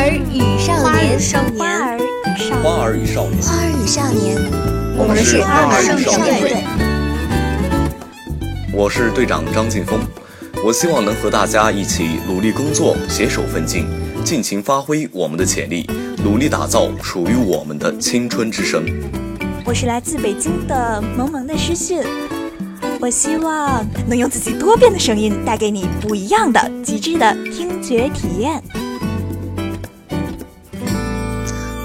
儿与少年，花儿与少年，花儿与少年，花儿与少年，我们是花儿与少年队。我是队长张劲峰，我希望能和大家一起努力工作，携手奋进，尽情发挥我们的潜力，努力打造属于我们的青春之声。我是来自北京的萌萌的诗讯，我希望能用自己多变的声音带给你不一样的极致的听觉体验。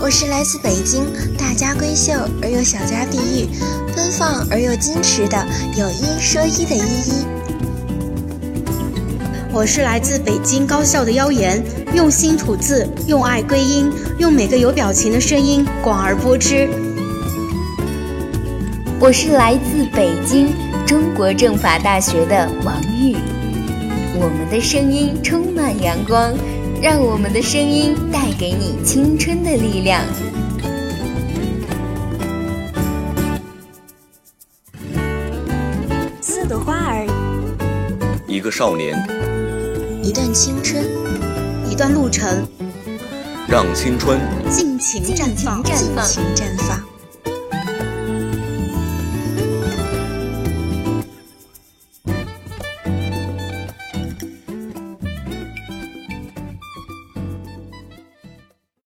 我是来自北京，大家闺秀而又小家碧玉，奔放而又矜持的有一说一的依依。我是来自北京高校的妖言，用心吐字，用爱归音，用每个有表情的声音广而播之。我是来自北京中国政法大学的王玉，我们的声音充满阳光。让我们的声音带给你青春的力量。四朵花儿，一个少年，一段青春，一段路程，让青春。尽情绽放，尽情绽放。